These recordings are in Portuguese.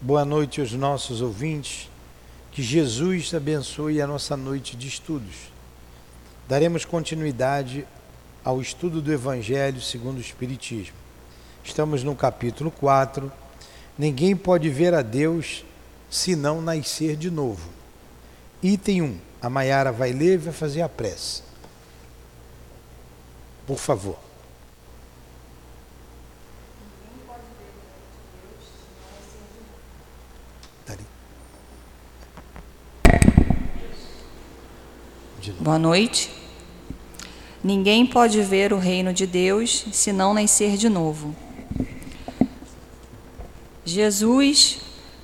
Boa noite aos nossos ouvintes. Que Jesus abençoe a nossa noite de estudos. Daremos continuidade ao estudo do Evangelho segundo o Espiritismo. Estamos no capítulo 4. Ninguém pode ver a Deus se não nascer de novo. Item 1. A Maiara vai ler e vai fazer a prece. Por favor. Boa noite. Ninguém pode ver o reino de Deus se não nascer de novo. Jesus,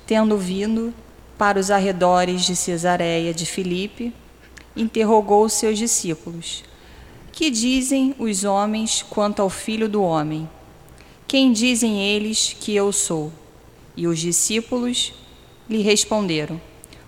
tendo vindo para os arredores de Cesareia de Filipe, interrogou seus discípulos: Que dizem os homens quanto ao filho do homem? Quem dizem eles que eu sou? E os discípulos lhe responderam: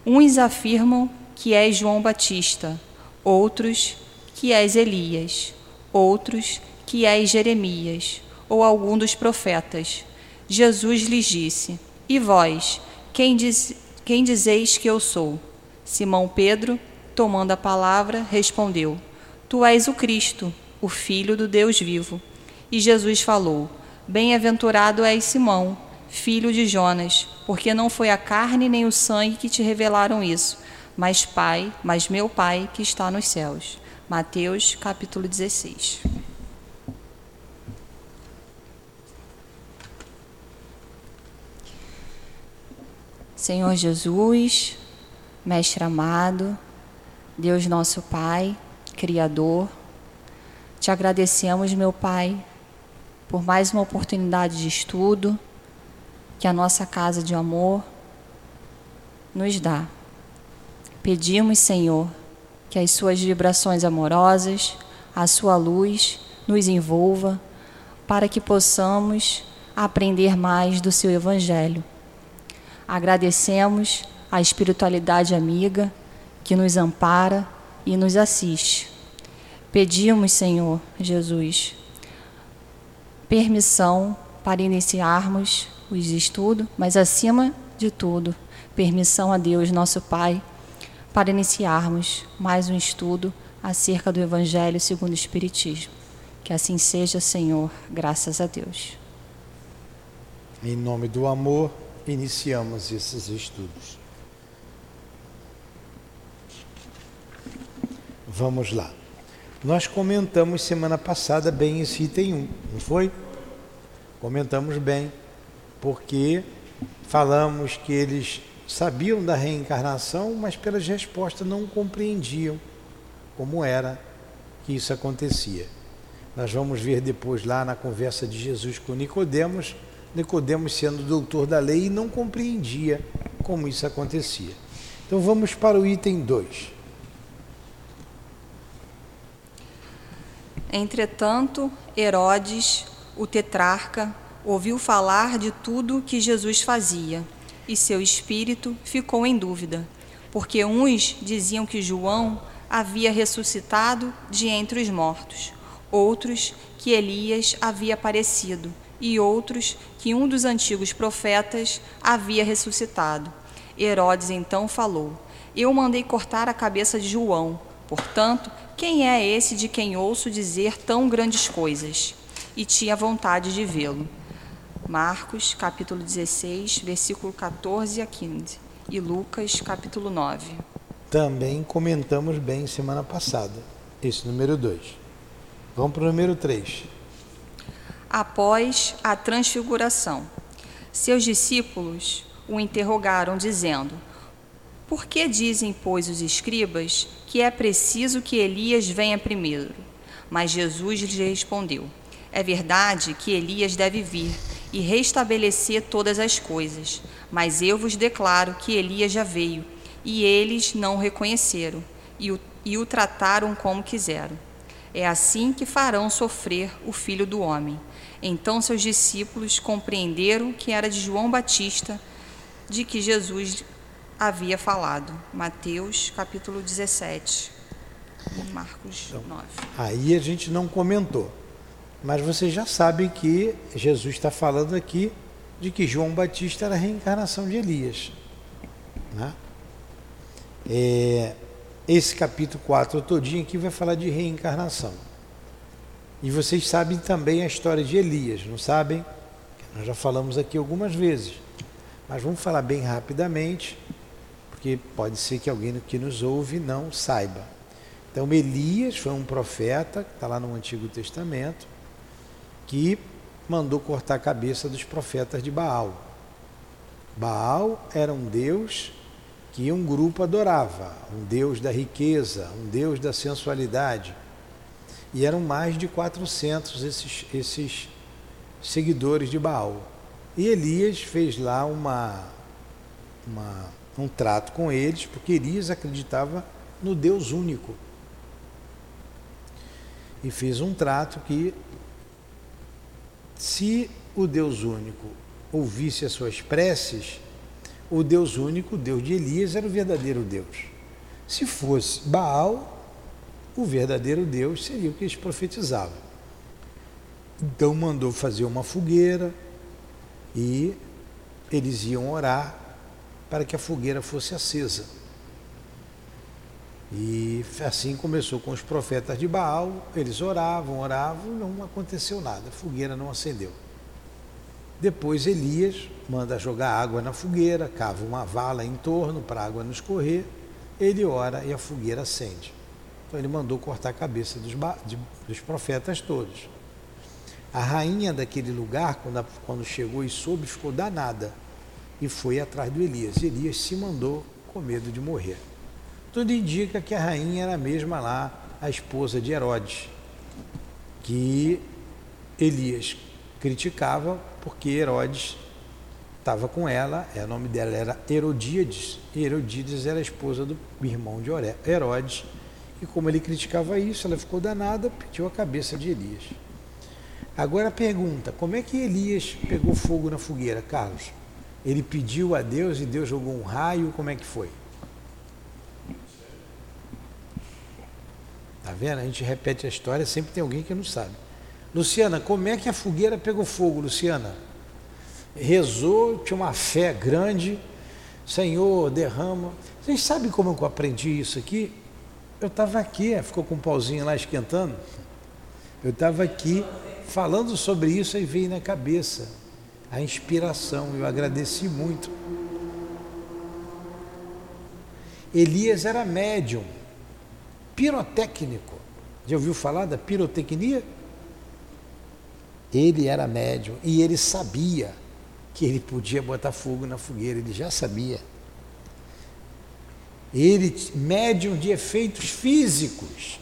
Uns afirmam que és João Batista outros que és Elias, outros que és Jeremias, ou algum dos profetas. Jesus lhes disse: E vós, quem, diz, quem dizeis que eu sou? Simão Pedro, tomando a palavra, respondeu: Tu és o Cristo, o Filho do Deus vivo. E Jesus falou: Bem-aventurado és Simão, filho de Jonas, porque não foi a carne nem o sangue que te revelaram isso, mas Pai, mas meu Pai que está nos céus. Mateus capítulo 16. Senhor Jesus, Mestre amado, Deus nosso Pai, Criador, te agradecemos, meu Pai, por mais uma oportunidade de estudo que a nossa casa de amor nos dá. Pedimos, Senhor, que as suas vibrações amorosas, a sua luz nos envolva, para que possamos aprender mais do seu Evangelho. Agradecemos a espiritualidade amiga que nos ampara e nos assiste. Pedimos, Senhor Jesus, permissão para iniciarmos os estudos, mas acima de tudo, permissão a Deus, nosso Pai para iniciarmos mais um estudo acerca do Evangelho segundo o Espiritismo. Que assim seja, Senhor, graças a Deus. Em nome do amor, iniciamos esses estudos. Vamos lá. Nós comentamos semana passada bem esse item 1, não foi? Comentamos bem, porque falamos que eles sabiam da reencarnação, mas pelas respostas não compreendiam como era que isso acontecia. Nós vamos ver depois lá na conversa de Jesus com Nicodemos, Nicodemos sendo doutor da lei e não compreendia como isso acontecia. Então vamos para o item 2. Entretanto, Herodes, o tetrarca, ouviu falar de tudo que Jesus fazia e seu espírito ficou em dúvida, porque uns diziam que João havia ressuscitado de entre os mortos, outros que Elias havia aparecido e outros que um dos antigos profetas havia ressuscitado. Herodes então falou: Eu mandei cortar a cabeça de João. Portanto, quem é esse de quem ouço dizer tão grandes coisas? E tinha vontade de vê-lo. Marcos, capítulo 16, versículo 14 a 15, e Lucas, capítulo 9. Também comentamos bem semana passada, esse número 2. Vamos para o número 3. Após a transfiguração, seus discípulos o interrogaram, dizendo: Por que dizem, pois, os escribas que é preciso que Elias venha primeiro? Mas Jesus lhes respondeu: É verdade que Elias deve vir e restabelecer todas as coisas. Mas eu vos declaro que Elias já veio, e eles não o reconheceram, e o, e o trataram como quiseram. É assim que farão sofrer o filho do homem. Então seus discípulos compreenderam que era de João Batista de que Jesus havia falado. Mateus capítulo 17, Marcos 9. Então, aí a gente não comentou. Mas vocês já sabem que Jesus está falando aqui de que João Batista era a reencarnação de Elias. Né? É, esse capítulo 4 todinho aqui vai falar de reencarnação. E vocês sabem também a história de Elias, não sabem? Nós já falamos aqui algumas vezes. Mas vamos falar bem rapidamente, porque pode ser que alguém que nos ouve não saiba. Então, Elias foi um profeta, que está lá no Antigo Testamento, que mandou cortar a cabeça dos profetas de Baal. Baal era um deus que um grupo adorava, um deus da riqueza, um deus da sensualidade. E eram mais de 400 esses, esses seguidores de Baal. E Elias fez lá uma, uma, um trato com eles, porque Elias acreditava no Deus único. E fez um trato que, se o Deus único ouvisse as suas preces, o Deus único, o Deus de Elias, era o verdadeiro Deus. Se fosse Baal, o verdadeiro Deus seria o que eles profetizavam. Então mandou fazer uma fogueira e eles iam orar para que a fogueira fosse acesa. E assim começou com os profetas de Baal, eles oravam, oravam, não aconteceu nada, a fogueira não acendeu. Depois Elias manda jogar água na fogueira, cava uma vala em torno para a água não escorrer, ele ora e a fogueira acende. Então ele mandou cortar a cabeça dos, de, dos profetas todos. A rainha daquele lugar, quando, quando chegou e soube, ficou danada e foi atrás do Elias. Elias se mandou com medo de morrer. Tudo indica que a rainha era a mesma lá, a esposa de Herodes, que Elias criticava porque Herodes estava com ela, é, o nome dela era Herodíades, e Herodíades era a esposa do irmão de Herodes, e como ele criticava isso, ela ficou danada, pediu a cabeça de Elias. Agora pergunta: como é que Elias pegou fogo na fogueira, Carlos? Ele pediu a Deus e Deus jogou um raio, como é que foi? Vendo? A gente repete a história, sempre tem alguém que não sabe. Luciana, como é que a fogueira pegou fogo, Luciana? Rezou, tinha uma fé grande, Senhor, derrama. Vocês sabem como eu aprendi isso aqui? Eu estava aqui, ficou com um pauzinho lá esquentando. Eu estava aqui falando sobre isso e veio na cabeça a inspiração. Eu agradeci muito. Elias era médium, pirotécnico. Já ouviu falar da pirotecnia? Ele era médium e ele sabia que ele podia botar fogo na fogueira, ele já sabia. Ele, médium de efeitos físicos.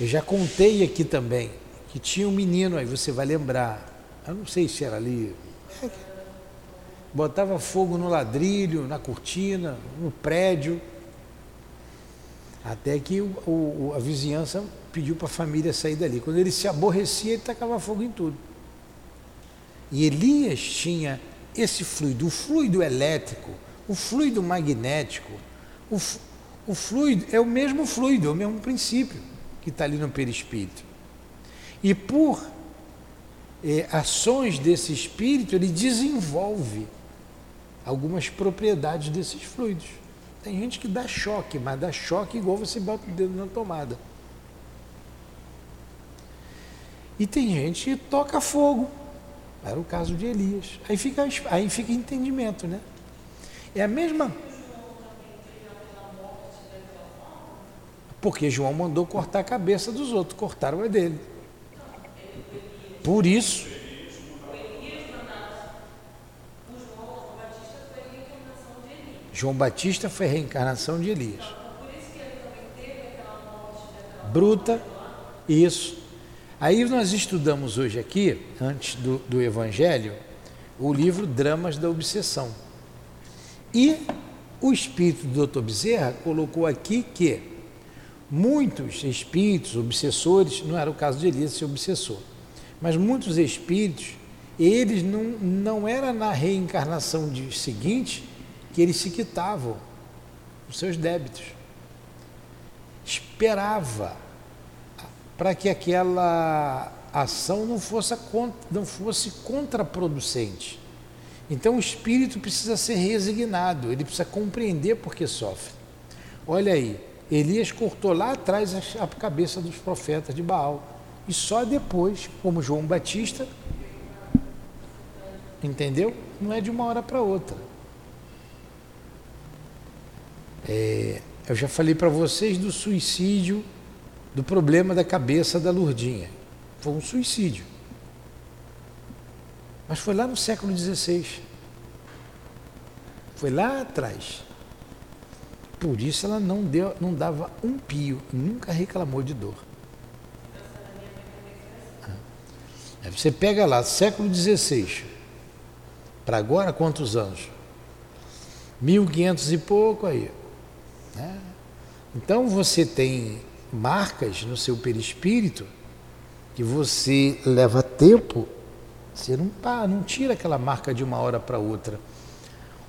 Eu já contei aqui também que tinha um menino, aí você vai lembrar, eu não sei se era ali, botava fogo no ladrilho, na cortina, no prédio, até que o, o, a vizinhança pediu para a família sair dali. Quando ele se aborrecia, ele tacava fogo em tudo. E Elias tinha esse fluido, o fluido elétrico, o fluido magnético, o, o fluido é o mesmo fluido, é o mesmo princípio que está ali no perispírito. E por eh, ações desse espírito, ele desenvolve algumas propriedades desses fluidos. Tem gente que dá choque, mas dá choque igual você bota o dedo na tomada. E tem gente que toca fogo. Era o caso de Elias. Aí fica, aí fica entendimento, né? É a mesma. Porque João mandou cortar a cabeça dos outros, cortaram a dele. Por isso. João Batista foi a reencarnação de Elias. Bruta, isso. Aí nós estudamos hoje aqui, antes do, do Evangelho, o livro Dramas da Obsessão. E o espírito do Dr. Bezerra colocou aqui que muitos espíritos obsessores, não era o caso de Elias ser obsessor, mas muitos espíritos, eles não, não era na reencarnação de, seguinte que eles se quitavam os seus débitos. Esperava para que aquela ação não fosse, não fosse contraproducente. Então o espírito precisa ser resignado, ele precisa compreender por que sofre. Olha aí, Elias cortou lá atrás a cabeça dos profetas de Baal. E só depois, como João Batista, entendeu? Não é de uma hora para outra. É, eu já falei para vocês do suicídio, do problema da cabeça da Lurdinha. Foi um suicídio. Mas foi lá no século XVI. Foi lá atrás. Por isso ela não, deu, não dava um pio, nunca reclamou de dor. Você pega lá, século XVI, para agora quantos anos? 1500 e pouco aí. Né? Então você tem marcas no seu perispírito que você leva tempo, você não, pá, não tira aquela marca de uma hora para outra.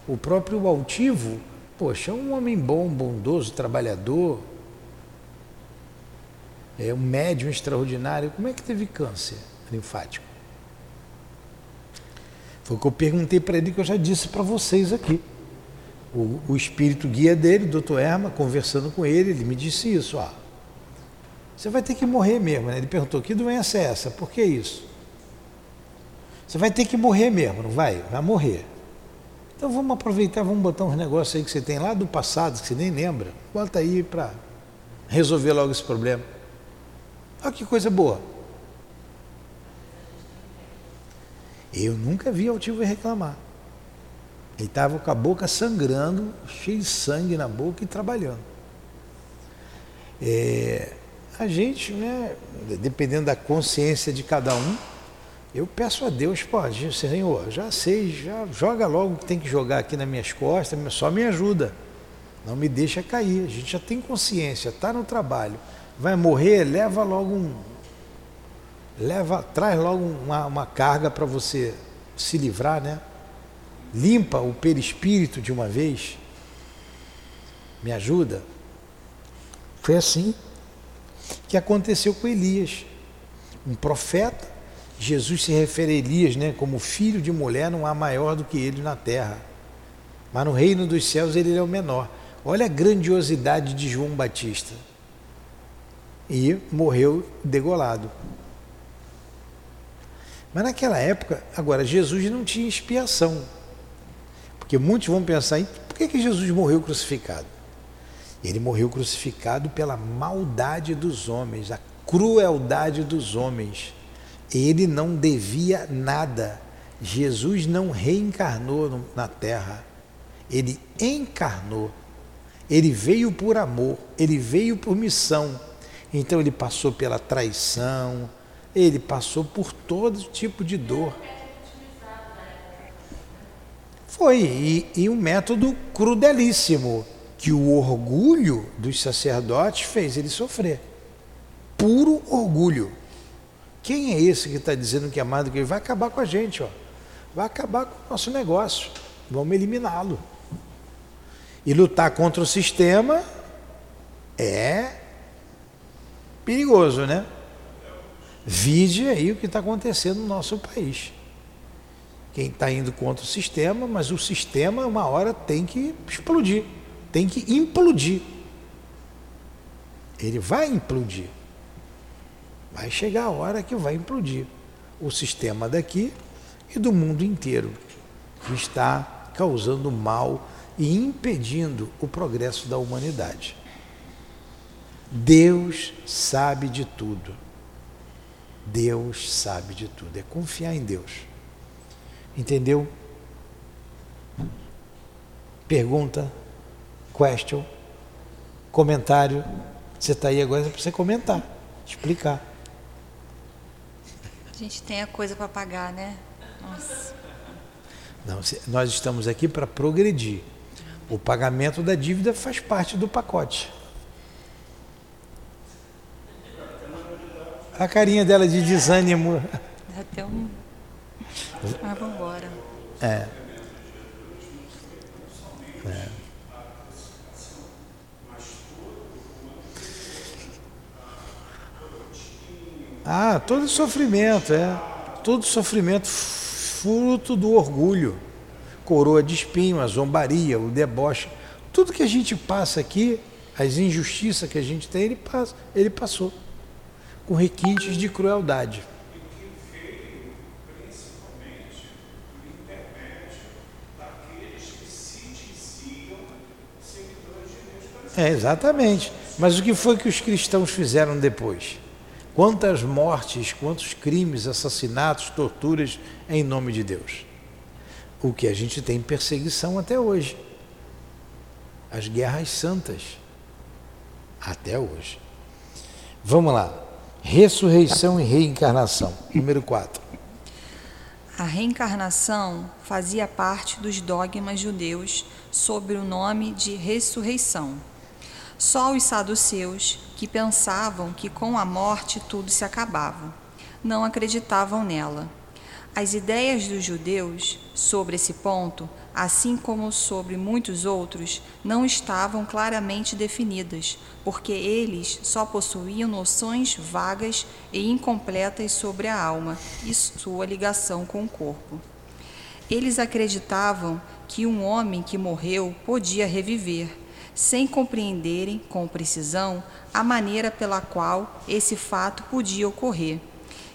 O próprio altivo, poxa, é um homem bom, bondoso, trabalhador, é um médium extraordinário. Como é que teve câncer linfático? Foi o que eu perguntei para ele que eu já disse para vocês aqui. O, o, espírito guia dele, o doutor Erma, conversando com ele, ele me disse isso, ó. Você vai ter que morrer mesmo, né? Ele perguntou, que doença é essa? Por que isso? Você vai ter que morrer mesmo, não vai? Vai morrer. Então vamos aproveitar, vamos botar uns negócios aí que você tem lá do passado, que você nem lembra. Bota aí para resolver logo esse problema. Olha que coisa boa. Eu nunca vi altivo reclamar. Ele estava com a boca sangrando, cheio de sangue na boca e trabalhando. É, a gente, né, dependendo da consciência de cada um, eu peço a Deus, pode, Senhor, já sei, já joga logo o que tem que jogar aqui nas minhas costas, só me ajuda. Não me deixa cair. A gente já tem consciência, está no trabalho. Vai morrer, leva logo um. Leva, traz logo uma, uma carga para você se livrar, né? Limpa o perispírito de uma vez. Me ajuda. Foi assim que aconteceu com Elias. Um profeta Jesus se refere a Elias né, como filho de mulher, não há maior do que ele na terra. Mas no reino dos céus ele é o menor. Olha a grandiosidade de João Batista. E morreu degolado. Mas naquela época, agora, Jesus não tinha expiação. Porque muitos vão pensar, por que, que Jesus morreu crucificado? Ele morreu crucificado pela maldade dos homens, a crueldade dos homens. Ele não devia nada. Jesus não reencarnou na terra. Ele encarnou. Ele veio por amor, ele veio por missão. Então ele passou pela traição, ele passou por todo tipo de dor. Foi, e, e um método crudelíssimo, que o orgulho dos sacerdotes fez ele sofrer. Puro orgulho. Quem é esse que está dizendo que é mais do que ele? Vai acabar com a gente, ó. vai acabar com o nosso negócio. Vamos eliminá-lo. E lutar contra o sistema é perigoso, né? Vide aí o que está acontecendo no nosso país. Quem está indo contra o sistema, mas o sistema, uma hora, tem que explodir, tem que implodir. Ele vai implodir. Vai chegar a hora que vai implodir o sistema daqui e do mundo inteiro, que está causando mal e impedindo o progresso da humanidade. Deus sabe de tudo. Deus sabe de tudo. É confiar em Deus. Entendeu? Pergunta, question, comentário. Você está aí agora para você comentar, explicar. A gente tem a coisa para pagar, né? Nossa. Não, nós estamos aqui para progredir. O pagamento da dívida faz parte do pacote. A carinha dela de desânimo. Dá até um. Ah, vamos embora. É. é. Ah, todo sofrimento, é. Todo sofrimento fruto do orgulho. Coroa de espinho, a zombaria, o deboche. Tudo que a gente passa aqui, as injustiças que a gente tem, ele, passa, ele passou. Com requintes de crueldade. É, exatamente. Mas o que foi que os cristãos fizeram depois? Quantas mortes, quantos crimes, assassinatos, torturas em nome de Deus? O que a gente tem perseguição até hoje. As guerras santas. Até hoje. Vamos lá. Ressurreição e reencarnação. Número 4. A reencarnação fazia parte dos dogmas judeus sob o nome de ressurreição. Só os saduceus, que pensavam que com a morte tudo se acabava, não acreditavam nela. As ideias dos judeus sobre esse ponto, assim como sobre muitos outros, não estavam claramente definidas, porque eles só possuíam noções vagas e incompletas sobre a alma e sua ligação com o corpo. Eles acreditavam que um homem que morreu podia reviver sem compreenderem com precisão a maneira pela qual esse fato podia ocorrer,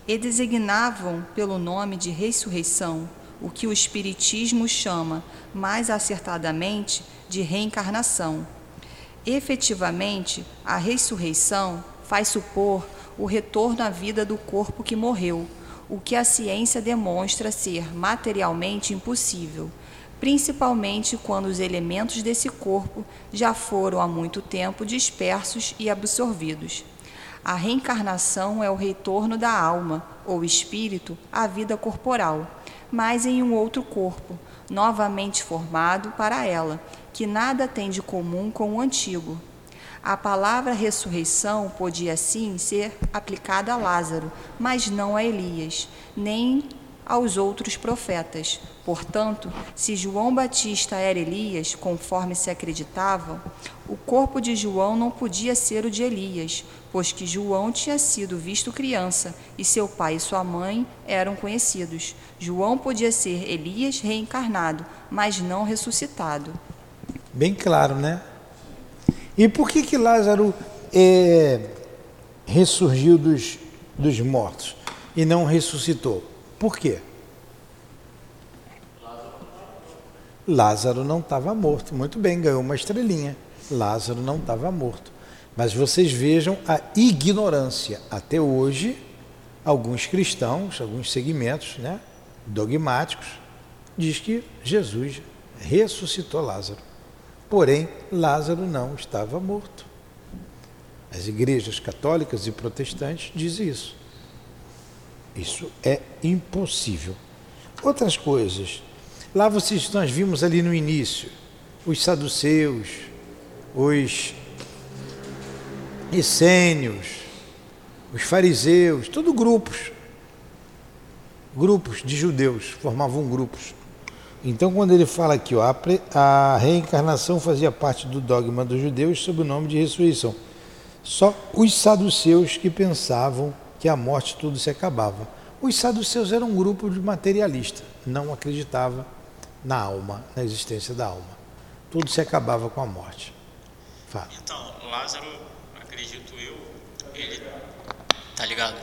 e designavam pelo nome de ressurreição o que o Espiritismo chama, mais acertadamente, de reencarnação. Efetivamente, a ressurreição faz supor o retorno à vida do corpo que morreu, o que a ciência demonstra ser materialmente impossível principalmente quando os elementos desse corpo já foram há muito tempo dispersos e absorvidos. A reencarnação é o retorno da alma, ou espírito, à vida corporal, mas em um outro corpo, novamente formado para ela, que nada tem de comum com o antigo. A palavra ressurreição podia sim ser aplicada a Lázaro, mas não a Elias, nem aos outros profetas. Portanto, se João Batista era Elias, conforme se acreditava, o corpo de João não podia ser o de Elias, pois que João tinha sido visto criança e seu pai e sua mãe eram conhecidos. João podia ser Elias reencarnado, mas não ressuscitado. Bem claro, né? E por que que Lázaro é, ressurgiu dos, dos mortos e não ressuscitou? Por quê? Lázaro não estava morto. Muito bem, ganhou uma estrelinha. Lázaro não estava morto. Mas vocês vejam a ignorância. Até hoje, alguns cristãos, alguns segmentos né, dogmáticos, diz que Jesus ressuscitou Lázaro. Porém, Lázaro não estava morto. As igrejas católicas e protestantes dizem isso. Isso é impossível. Outras coisas. Lá vocês nós vimos ali no início os saduceus, os essênios, os fariseus, tudo grupos. Grupos de judeus, formavam grupos. Então, quando ele fala aqui, ó, a, reencarnação fazia parte do dogma dos judeus sob o nome de ressurreição. Só os saduceus que pensavam que a morte tudo se acabava. Os saduceus eram um grupo de materialistas, não acreditava na alma, na existência da alma. Tudo se acabava com a morte. Fala. Então, Lázaro, acredito eu, ele tá ligado?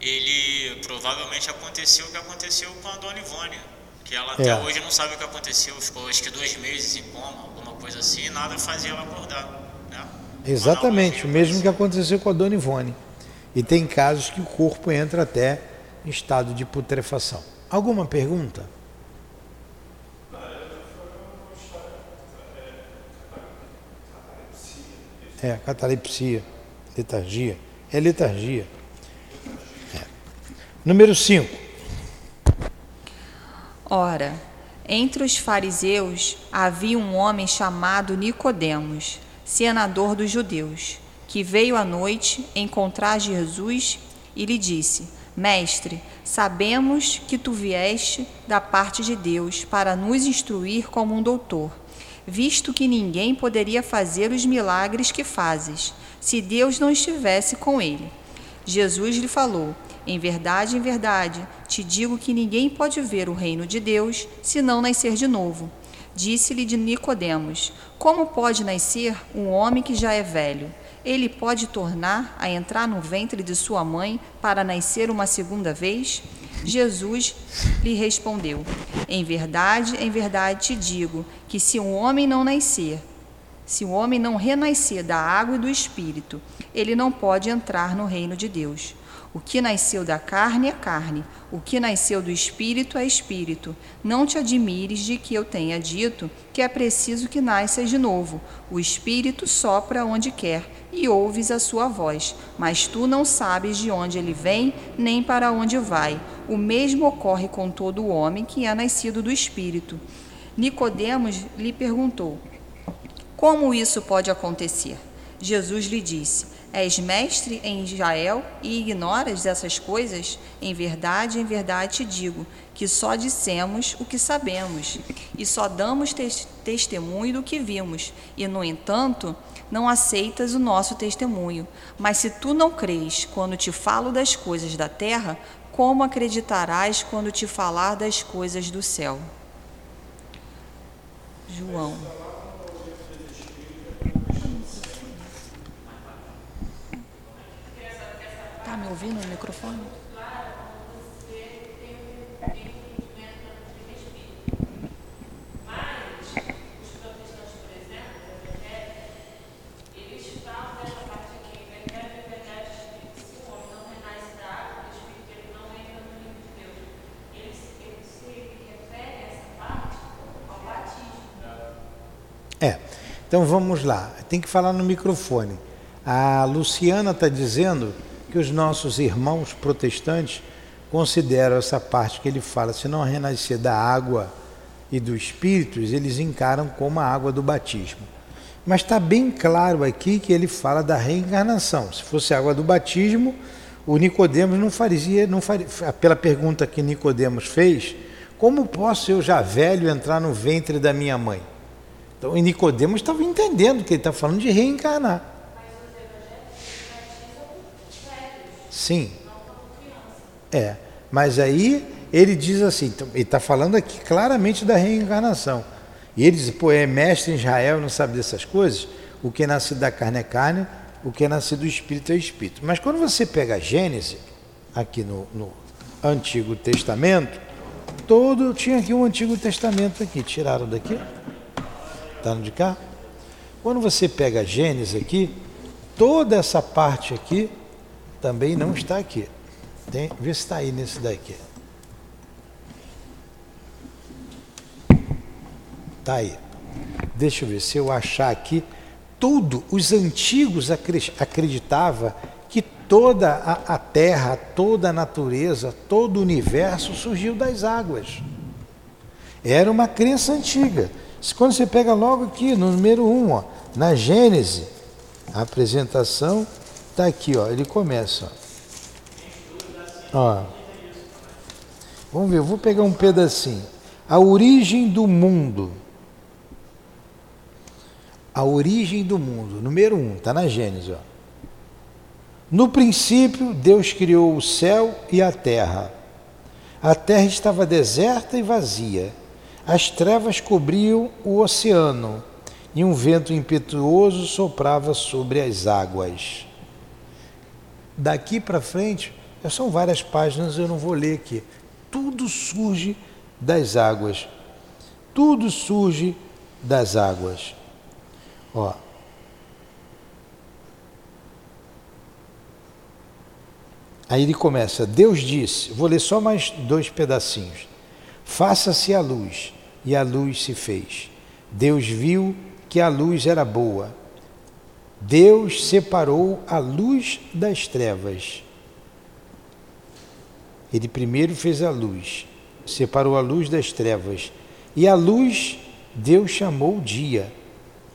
Ele provavelmente aconteceu o que aconteceu com a Dona Ivone, que ela até é. hoje não sabe o que aconteceu, ficou acho que dois meses em coma, alguma coisa assim, e nada fazia ela acordar. Né? Exatamente, o mesmo que aconteceu com a Dona Ivone. E tem casos que o corpo entra até em estado de putrefação. Alguma pergunta? É, catalepsia, letargia. É letargia. É. Número 5. Ora, entre os fariseus havia um homem chamado Nicodemos, senador dos judeus que veio à noite encontrar Jesus e lhe disse: Mestre, sabemos que tu vieste da parte de Deus para nos instruir como um doutor, visto que ninguém poderia fazer os milagres que fazes, se Deus não estivesse com ele. Jesus lhe falou: Em verdade, em verdade, te digo que ninguém pode ver o reino de Deus se não nascer de novo. Disse-lhe de Nicodemos: Como pode nascer um homem que já é velho? Ele pode tornar a entrar no ventre de sua mãe para nascer uma segunda vez? Jesus lhe respondeu: Em verdade, em verdade te digo que se um homem não nascer, se o homem não renascer da água e do espírito, ele não pode entrar no reino de Deus. O que nasceu da carne é carne, o que nasceu do espírito é espírito. Não te admires de que eu tenha dito que é preciso que nasças de novo. O espírito sopra onde quer e ouves a sua voz, mas tu não sabes de onde ele vem nem para onde vai. O mesmo ocorre com todo homem que é nascido do espírito. Nicodemos lhe perguntou: Como isso pode acontecer? Jesus lhe disse: És mestre em Israel e ignoras essas coisas? Em verdade, em verdade te digo que só dissemos o que sabemos e só damos te testemunho do que vimos, e, no entanto, não aceitas o nosso testemunho. Mas se tu não crês quando te falo das coisas da terra, como acreditarás quando te falar das coisas do céu? João me ouvindo no microfone? É, então vamos lá, tem que falar no microfone. A Luciana está dizendo que os nossos irmãos protestantes consideram essa parte que ele fala, se não renascer da água e do Espírito, eles encaram como a água do batismo. Mas está bem claro aqui que ele fala da reencarnação. Se fosse água do batismo, o Nicodemos não faria, não faria, pela pergunta que Nicodemos fez, como posso eu já velho entrar no ventre da minha mãe? Então, Nicodemos estava entendendo que ele está falando de reencarnar. Sim. É. Mas aí ele diz assim, então, ele está falando aqui claramente da reencarnação. E ele diz, pô, é mestre em Israel, não sabe dessas coisas? O que é nascido da carne é carne, o que é nascido do espírito é espírito. Mas quando você pega a Gênesis, aqui no, no Antigo Testamento, todo tinha aqui um Antigo Testamento aqui, tiraram daqui? Está no de cá? Quando você pega a Gênesis aqui, toda essa parte aqui também não está aqui. Tem, vê se está aí nesse daqui. Está aí. Deixa eu ver se eu achar aqui. Tudo, os antigos acreditavam que toda a, a terra, toda a natureza, todo o universo surgiu das águas. Era uma crença antiga. Quando você pega logo aqui no número 1, um, na Gênese, a apresentação está aqui, ó, ele começa. Ó. Vamos ver, eu vou pegar um pedacinho. A origem do mundo. A origem do mundo, número 1, um, está na Gênesis. Ó. No princípio, Deus criou o céu e a terra. A terra estava deserta e vazia as trevas cobriam o oceano e um vento impetuoso soprava sobre as águas. Daqui para frente, são várias páginas, eu não vou ler aqui. Tudo surge das águas. Tudo surge das águas. Ó. Aí ele começa: Deus disse, vou ler só mais dois pedacinhos. Faça-se a luz e a luz se fez. Deus viu que a luz era boa. Deus separou a luz das trevas. Ele primeiro fez a luz, separou a luz das trevas. E a luz Deus chamou dia,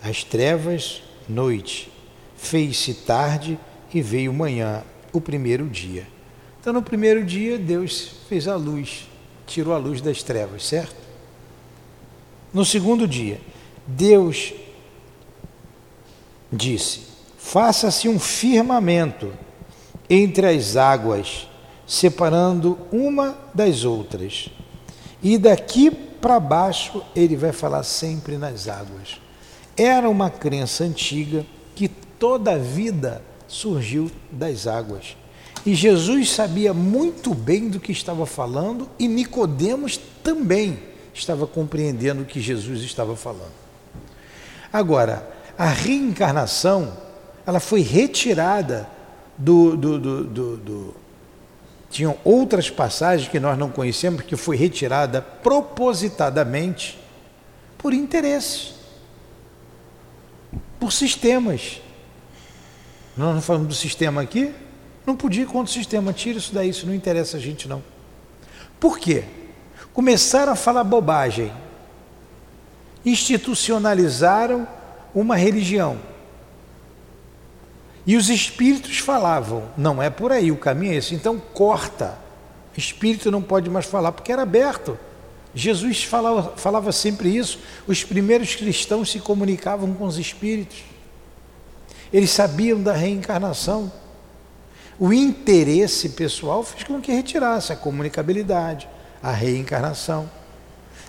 as trevas noite. Fez-se tarde e veio manhã, o primeiro dia. Então, no primeiro dia, Deus fez a luz, tirou a luz das trevas, certo? No segundo dia, Deus disse: Faça-se um firmamento entre as águas, separando uma das outras. E daqui para baixo ele vai falar sempre nas águas. Era uma crença antiga que toda a vida surgiu das águas. E Jesus sabia muito bem do que estava falando e Nicodemos também estava compreendendo o que Jesus estava falando. Agora, a reencarnação, ela foi retirada do, do, do, do, do tinham outras passagens que nós não conhecemos que foi retirada propositadamente por interesse, por sistemas. Nós não falamos do sistema aqui? Não podia contra o sistema, tira isso daí, isso não interessa a gente não. Por quê? Começaram a falar bobagem, institucionalizaram uma religião. E os espíritos falavam, não é por aí, o caminho é esse. Então corta. Espírito não pode mais falar porque era aberto. Jesus falava, falava sempre isso. Os primeiros cristãos se comunicavam com os espíritos. Eles sabiam da reencarnação. O interesse pessoal fez com que retirasse a comunicabilidade, a reencarnação.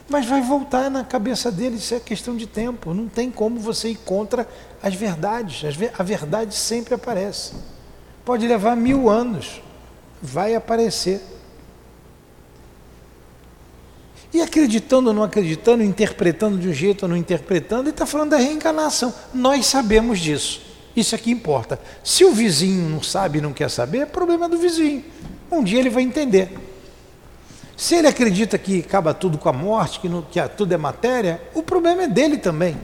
Mas vai voltar na cabeça dele, isso é questão de tempo. Não tem como você ir contra as verdades. A verdade sempre aparece. Pode levar mil anos, vai aparecer. E acreditando ou não acreditando, interpretando de um jeito ou não interpretando, ele está falando da reencarnação. Nós sabemos disso. Isso aqui importa. Se o vizinho não sabe e não quer saber, é problema do vizinho. Um dia ele vai entender. Se ele acredita que acaba tudo com a morte, que, não, que tudo é matéria, o problema é dele também.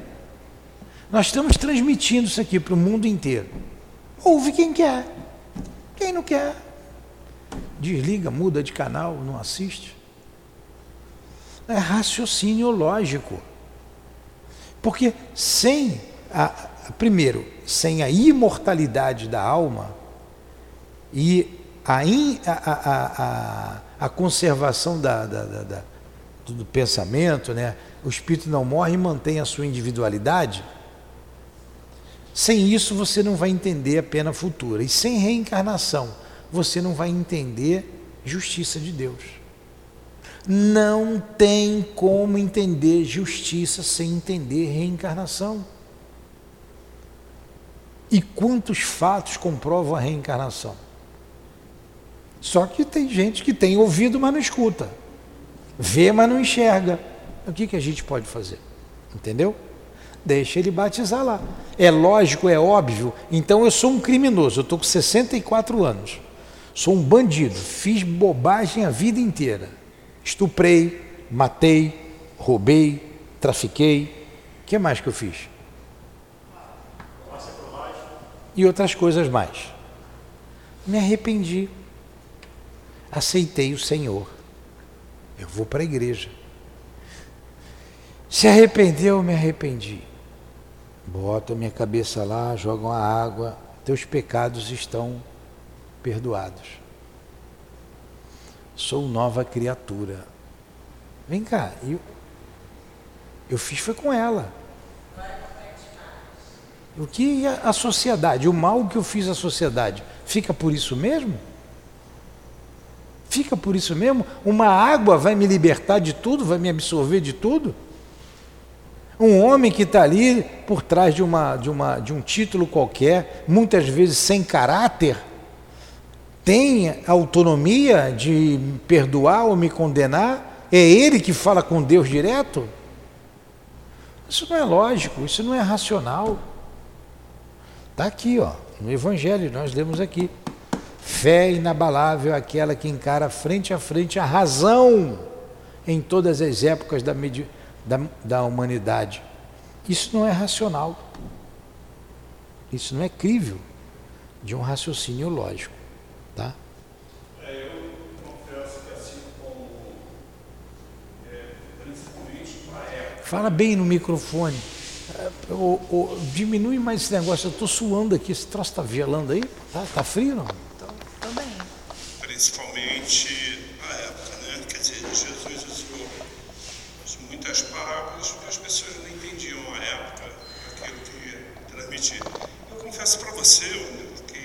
Nós estamos transmitindo isso aqui para o mundo inteiro. Ouve quem quer. Quem não quer, desliga, muda de canal, não assiste. É raciocínio lógico. Porque sem a, primeiro, sem a imortalidade da alma e a, in, a, a, a conservação da, da, da, do pensamento, né? o espírito não morre e mantém a sua individualidade. Sem isso você não vai entender a pena futura. E sem reencarnação você não vai entender justiça de Deus. Não tem como entender justiça sem entender reencarnação. E quantos fatos comprovam a reencarnação? Só que tem gente que tem ouvido, mas não escuta, vê, mas não enxerga. O que, que a gente pode fazer? Entendeu? Deixa ele batizar lá. É lógico, é óbvio. Então eu sou um criminoso, eu estou com 64 anos. Sou um bandido, fiz bobagem a vida inteira. Estuprei, matei, roubei, trafiquei. O que mais que eu fiz? e outras coisas mais. Me arrependi. Aceitei o Senhor. Eu vou para a igreja. Se arrependeu, me arrependi. Bota minha cabeça lá, jogam a água, teus pecados estão perdoados. Sou nova criatura. Vem cá, eu, eu fiz foi com ela. O que a sociedade, o mal que eu fiz à sociedade, fica por isso mesmo? Fica por isso mesmo? Uma água vai me libertar de tudo, vai me absorver de tudo? Um homem que está ali por trás de, uma, de, uma, de um título qualquer, muitas vezes sem caráter, tem autonomia de perdoar ou me condenar? É ele que fala com Deus direto? Isso não é lógico, isso não é racional. Está aqui, ó, no Evangelho, nós lemos aqui. Fé inabalável é aquela que encara frente a frente a razão em todas as épocas da, da, da humanidade. Isso não é racional. Isso não é crível de um raciocínio lógico. Tá? É, assim é. Fala bem no microfone. Diminui mais esse negócio, eu estou suando aqui, esse troço está gelando aí? Tá, tá frio não? Principalmente a época, né? Quer dizer, Jesus usou muitas palavras que as pessoas não entendiam a época, aquilo que ia transmitir. Eu confesso para você que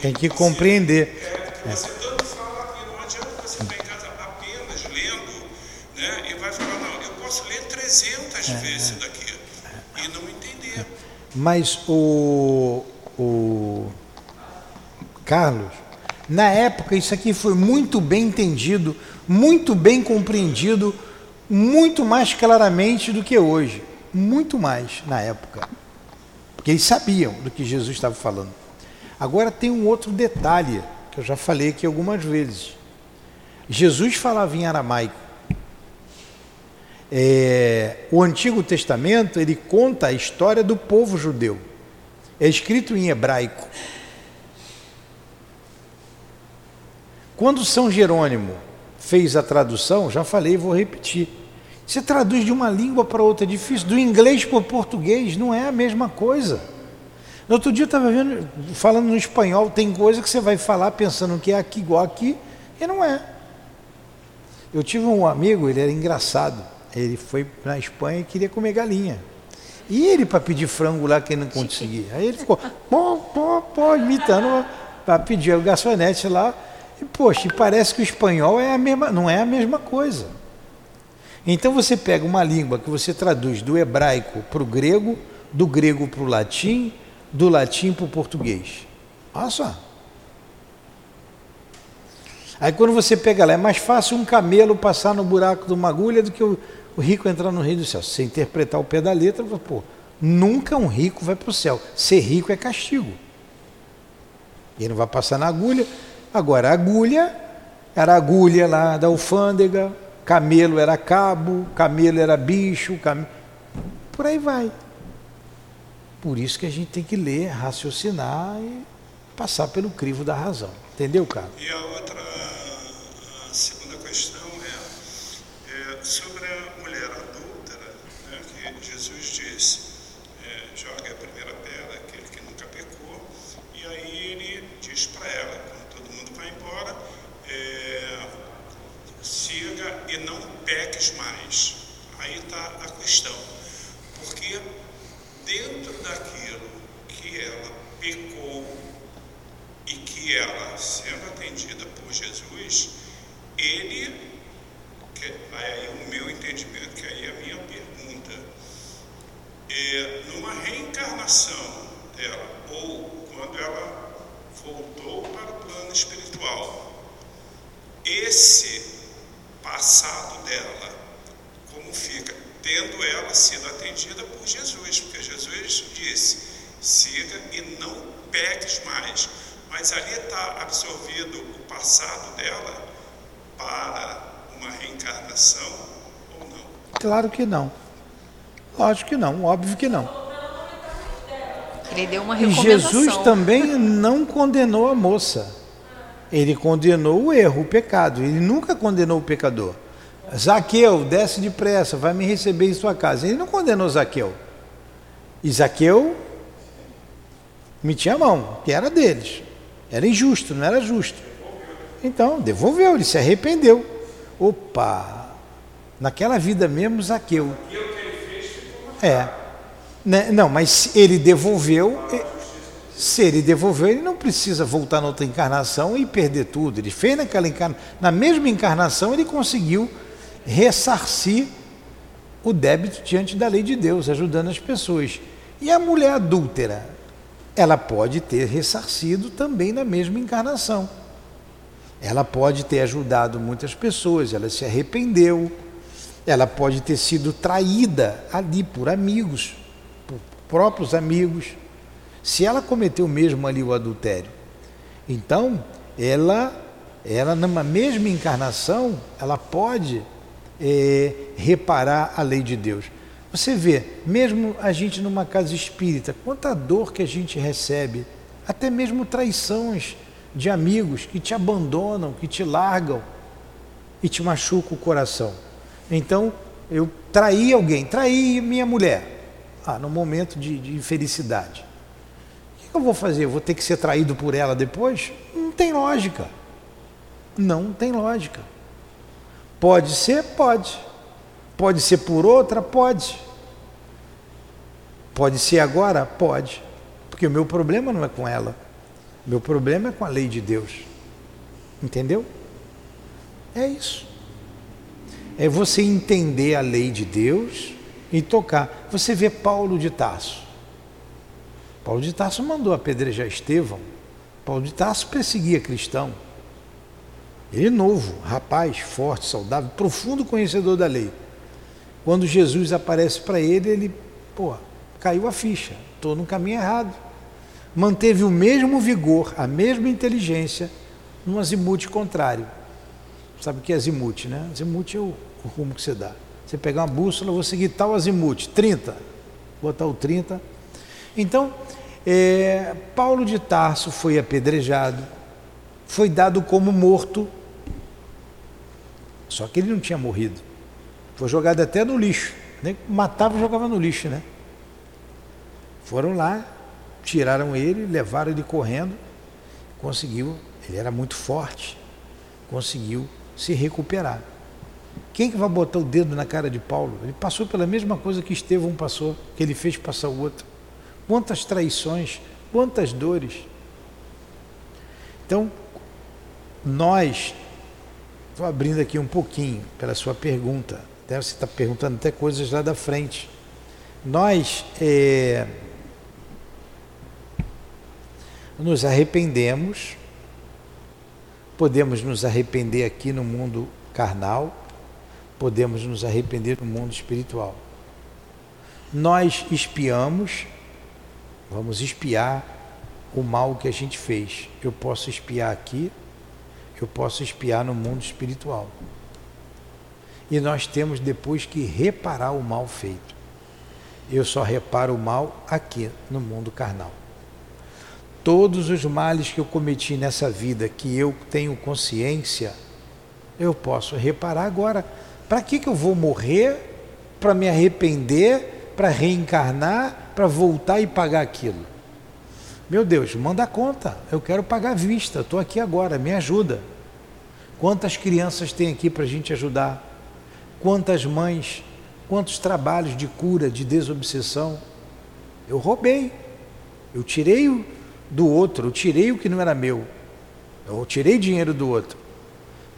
Tem que compreender. É, você tanto fala não adianta você estar em casa apenas lendo, né? E vai falar, não, eu posso ler 300 É. vezes daqui e não entender. Mas o, o Carlos, na época isso aqui foi muito bem entendido, muito bem compreendido, muito mais claramente do que hoje. Muito mais na época. Porque eles sabiam do que Jesus estava falando. Agora tem um outro detalhe, que eu já falei aqui algumas vezes. Jesus falava em aramaico. É, o Antigo Testamento ele conta a história do povo judeu. É escrito em hebraico. Quando São Jerônimo fez a tradução, já falei e vou repetir. Você traduz de uma língua para outra, é difícil. Do inglês para o português não é a mesma coisa. No outro dia eu estava vendo, falando no espanhol, tem coisa que você vai falar pensando que é aqui igual aqui, e não é. Eu tive um amigo, ele era engraçado. Ele foi na Espanha e queria comer galinha. E ele para pedir frango lá que ele não conseguia. Aí ele ficou, pô, pô, pô, imitando para pedir o garçonete lá. E poxa, parece que o espanhol é a mesma, não é a mesma coisa. Então você pega uma língua que você traduz do hebraico para o grego, do grego para o latim, do latim para o português. Olha só. Aí quando você pega lá, é mais fácil um camelo passar no buraco de uma agulha do que o, rico entrar no reino do céu. Se você interpretar o pé da letra, pô, nunca um rico vai para o céu. Ser rico é castigo. Ele não vai passar na agulha. Agora, agulha era agulha lá da alfândega, camelo era cabo, camelo era bicho, cam... por aí vai. Por isso que a gente tem que ler, raciocinar e passar pelo crivo da razão. Entendeu, Carlos? E a outra, a segunda questão é, é sobre a mulher adúltera, né, que Jesus disse, é, joga a primeira pedra, aquele que nunca pecou, e aí ele diz para ela, quando todo mundo vai embora, é, siga e não peques mais. Aí está a questão, porque dentro daquilo que ela pecou e que ela, sendo atendida por Jesus, ele, que aí é o meu entendimento, que aí é a minha pergunta, é, numa reencarnação dela, ou quando ela voltou para o plano espiritual, esse passado dela, como fica? Tendo ela sido atendida por Jesus, porque Jesus disse: siga e não peques mais. Mas ali está absorvido o passado dela para uma reencarnação ou não? Claro que não. Lógico que não, óbvio que não. Ele deu uma E. Jesus também não condenou a moça. Ele condenou o erro, o pecado. Ele nunca condenou o pecador. Zaqueu, desce depressa, vai me receber em sua casa. Ele não condenou Zaqueu. E Zaqueu metia a mão, que era deles. Era injusto, não era justo. Então, devolveu, ele se arrependeu. Opa! Naquela vida mesmo, Zaqueu. É. Né? Não, mas ele devolveu. Se ele devolveu, ele não precisa voltar na outra encarnação e perder tudo. Ele fez naquela encarnação. Na mesma encarnação, ele conseguiu ressarcir o débito diante da lei de Deus, ajudando as pessoas. E a mulher adúltera, ela pode ter ressarcido também na mesma encarnação. Ela pode ter ajudado muitas pessoas, ela se arrependeu, ela pode ter sido traída ali por amigos, por próprios amigos, se ela cometeu mesmo ali o adultério. Então, ela, ela numa mesma encarnação, ela pode eh, reparar a lei de Deus. Você vê, mesmo a gente numa casa espírita, quanta dor que a gente recebe, até mesmo traições de amigos que te abandonam, que te largam e te machucam o coração. Então, eu traí alguém, traí minha mulher, ah, no momento de, de infelicidade. O que eu vou fazer? Eu vou ter que ser traído por ela depois? Não tem lógica. Não tem lógica. Pode ser? Pode. Pode ser por outra? Pode. Pode ser agora? Pode. Porque o meu problema não é com ela. Meu problema é com a lei de Deus. Entendeu? É isso. É você entender a lei de Deus e tocar. Você vê Paulo de Tarso. Paulo de Tarso mandou apedrejar Estevão. Paulo de Tarso perseguia cristão. Ele é novo, rapaz, forte, saudável, profundo conhecedor da lei. Quando Jesus aparece para ele, ele, pô, caiu a ficha, estou no caminho errado. Manteve o mesmo vigor, a mesma inteligência, num azimute contrário. Sabe o que é azimute, né? Azimute é o, o rumo que você dá. Você pegar uma bússola, vou seguir tal azimute, 30. Botar o 30. Então, é, Paulo de Tarso foi apedrejado, foi dado como morto, só que ele não tinha morrido. Foi jogado até no lixo. Nem matava e jogava no lixo, né? Foram lá, tiraram ele, levaram ele correndo, conseguiu, ele era muito forte, conseguiu se recuperar. Quem que vai botar o dedo na cara de Paulo? Ele passou pela mesma coisa que Estevão passou, que ele fez passar o outro. Quantas traições, quantas dores. Então, nós, estou abrindo aqui um pouquinho pela sua pergunta, até você está perguntando até coisas lá da frente. Nós é, nos arrependemos, podemos nos arrepender aqui no mundo carnal, podemos nos arrepender no mundo espiritual. Nós espiamos, vamos espiar o mal que a gente fez. Eu posso espiar aqui, eu posso espiar no mundo espiritual. E nós temos depois que reparar o mal feito. Eu só reparo o mal aqui no mundo carnal. Todos os males que eu cometi nessa vida, que eu tenho consciência, eu posso reparar agora. Para que, que eu vou morrer? Para me arrepender? Para reencarnar? Para voltar e pagar aquilo? Meu Deus, manda conta. Eu quero pagar vista. Estou aqui agora, me ajuda. Quantas crianças tem aqui para a gente ajudar? Quantas mães, quantos trabalhos de cura, de desobsessão. Eu roubei, eu tirei do outro, eu tirei o que não era meu, eu tirei dinheiro do outro.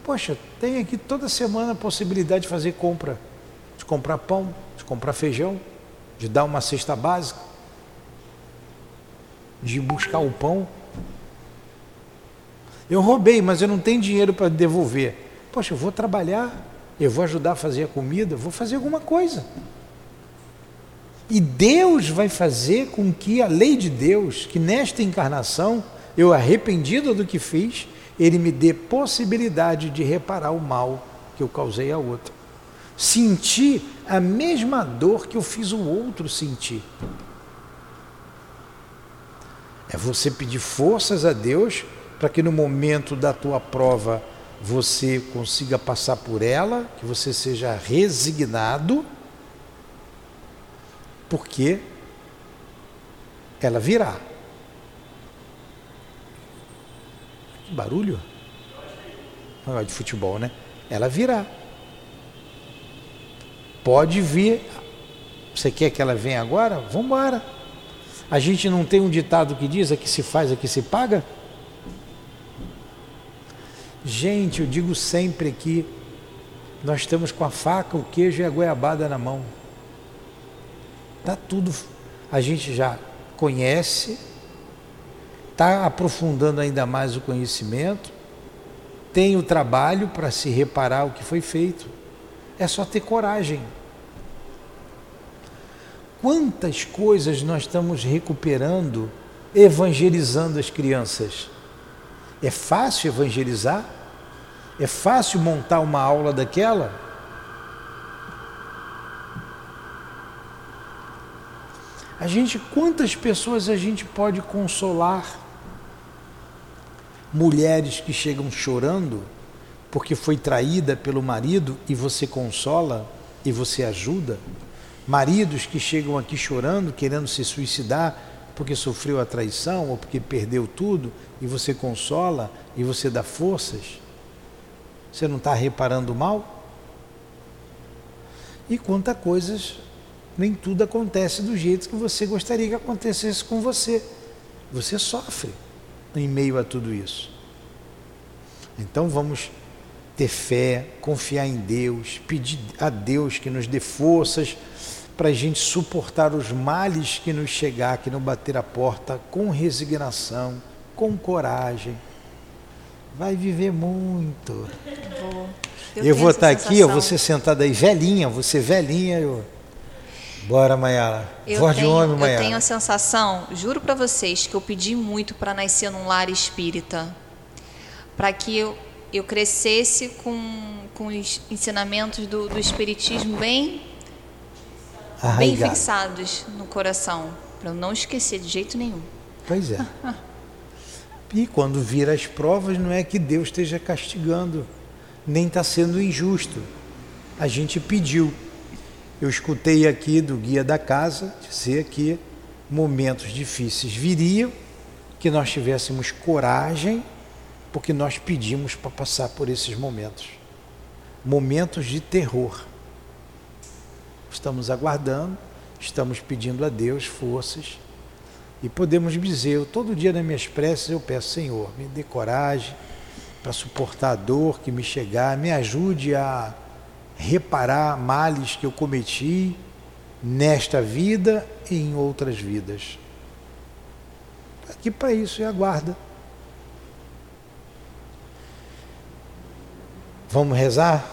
Poxa, tem aqui toda semana a possibilidade de fazer compra, de comprar pão, de comprar feijão, de dar uma cesta básica, de buscar o pão. Eu roubei, mas eu não tenho dinheiro para devolver. Poxa, eu vou trabalhar, eu vou ajudar a fazer a comida, vou fazer alguma coisa. E Deus vai fazer com que a lei de Deus, que nesta encarnação, eu arrependido do que fiz, ele me dê possibilidade de reparar o mal que eu causei a outro. Sentir a mesma dor que eu fiz o outro sentir. É você pedir forças a Deus para que no momento da tua prova você consiga passar por ela, que você seja resignado, porque ela virá. Que barulho? Não de futebol, né? Ela virá. Pode vir. Você quer que ela venha agora? Vamos embora. A gente não tem um ditado que diz: aqui se faz, aqui se paga? Gente, eu digo sempre que nós estamos com a faca, o queijo e a goiabada na mão. Tá tudo, a gente já conhece, está aprofundando ainda mais o conhecimento, tem o trabalho para se reparar o que foi feito. É só ter coragem. Quantas coisas nós estamos recuperando, evangelizando as crianças? É fácil evangelizar? É fácil montar uma aula daquela? A gente, quantas pessoas a gente pode consolar? Mulheres que chegam chorando porque foi traída pelo marido e você consola e você ajuda? Maridos que chegam aqui chorando, querendo se suicidar porque sofreu a traição ou porque perdeu tudo e você consola e você dá forças? Você não está reparando mal? E quantas coisas, nem tudo acontece do jeito que você gostaria que acontecesse com você. Você sofre. Em meio a tudo isso. Então vamos ter fé, confiar em Deus, pedir a Deus que nos dê forças para a gente suportar os males que nos chegar, que nos bater a porta, com resignação, com coragem. Vai viver muito. Vou. Eu, eu vou estar aqui, eu vou ser sentada aí velhinha, você velhinha, eu. Bora, Maiara. Eu Voz tenho, de homem, Maiara. Eu tenho a sensação, juro para vocês, que eu pedi muito para nascer num lar espírita. Para que eu, eu crescesse com, com os ensinamentos do, do Espiritismo bem, bem fixados no coração. Para eu não esquecer de jeito nenhum. Pois é. e quando vir as provas, não é que Deus esteja castigando, nem está sendo injusto. A gente pediu. Eu escutei aqui do guia da casa dizer que momentos difíceis viriam, que nós tivéssemos coragem, porque nós pedimos para passar por esses momentos momentos de terror. Estamos aguardando, estamos pedindo a Deus forças e podemos dizer, eu, todo dia nas minhas preces eu peço, Senhor, me dê coragem para suportar a dor que me chegar, me ajude a reparar males que eu cometi nesta vida e em outras vidas. Aqui para isso e aguarda. Vamos rezar?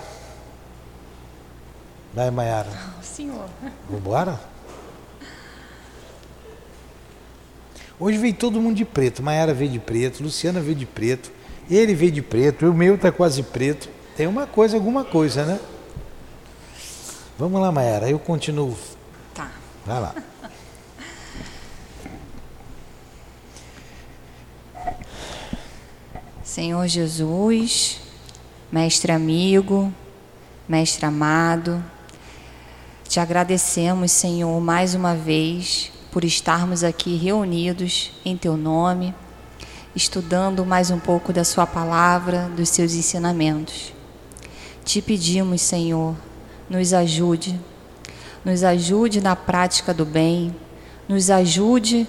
Vai, Maiara. Senhor. Vamos embora? Hoje veio todo mundo de preto. Maiara veio de preto, Luciana veio de preto, ele veio de preto, o meu está quase preto. Tem uma coisa, alguma coisa, né? Vamos lá, Maera, eu continuo. Tá. Vai lá. Senhor Jesus, Mestre amigo, Mestre amado, te agradecemos, Senhor, mais uma vez por estarmos aqui reunidos em Teu nome, estudando mais um pouco da Sua palavra, dos Seus ensinamentos. Te pedimos, Senhor, nos ajude, nos ajude na prática do bem, nos ajude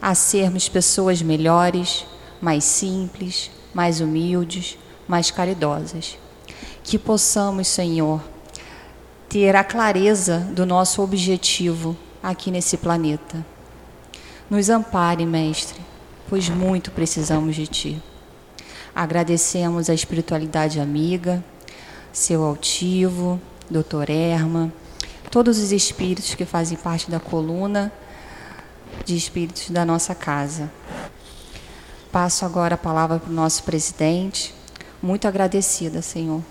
a sermos pessoas melhores, mais simples, mais humildes, mais caridosas. Que possamos, Senhor, ter a clareza do nosso objetivo aqui nesse planeta. Nos ampare, Mestre, pois muito precisamos de Ti. Agradecemos a espiritualidade amiga, seu altivo, doutor Erma, todos os espíritos que fazem parte da coluna de espíritos da nossa casa. Passo agora a palavra para o nosso presidente. Muito agradecida, Senhor.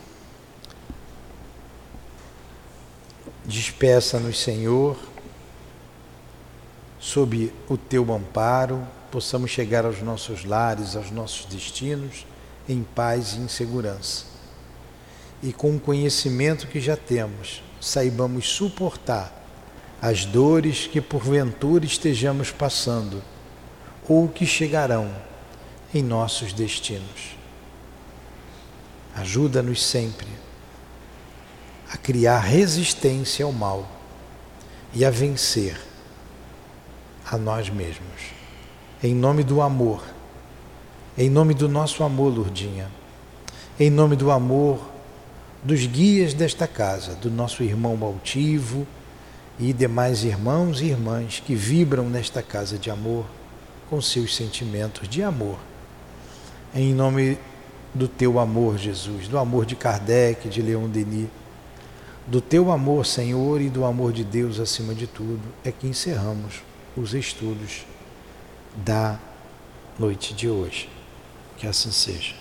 Despeça-nos, Senhor, sob o teu amparo, possamos chegar aos nossos lares, aos nossos destinos, em paz e em segurança e com o conhecimento que já temos, saibamos suportar as dores que porventura estejamos passando ou que chegarão em nossos destinos. Ajuda-nos sempre a criar resistência ao mal e a vencer a nós mesmos. Em nome do amor, em nome do nosso amor, Lurdinha, em nome do amor dos guias desta casa, do nosso irmão altivo e demais irmãos e irmãs que vibram nesta casa de amor com seus sentimentos de amor. Em nome do teu amor, Jesus, do amor de Kardec, de Leon Denis, do teu amor, Senhor, e do amor de Deus acima de tudo, é que encerramos os estudos da noite de hoje. Que assim seja.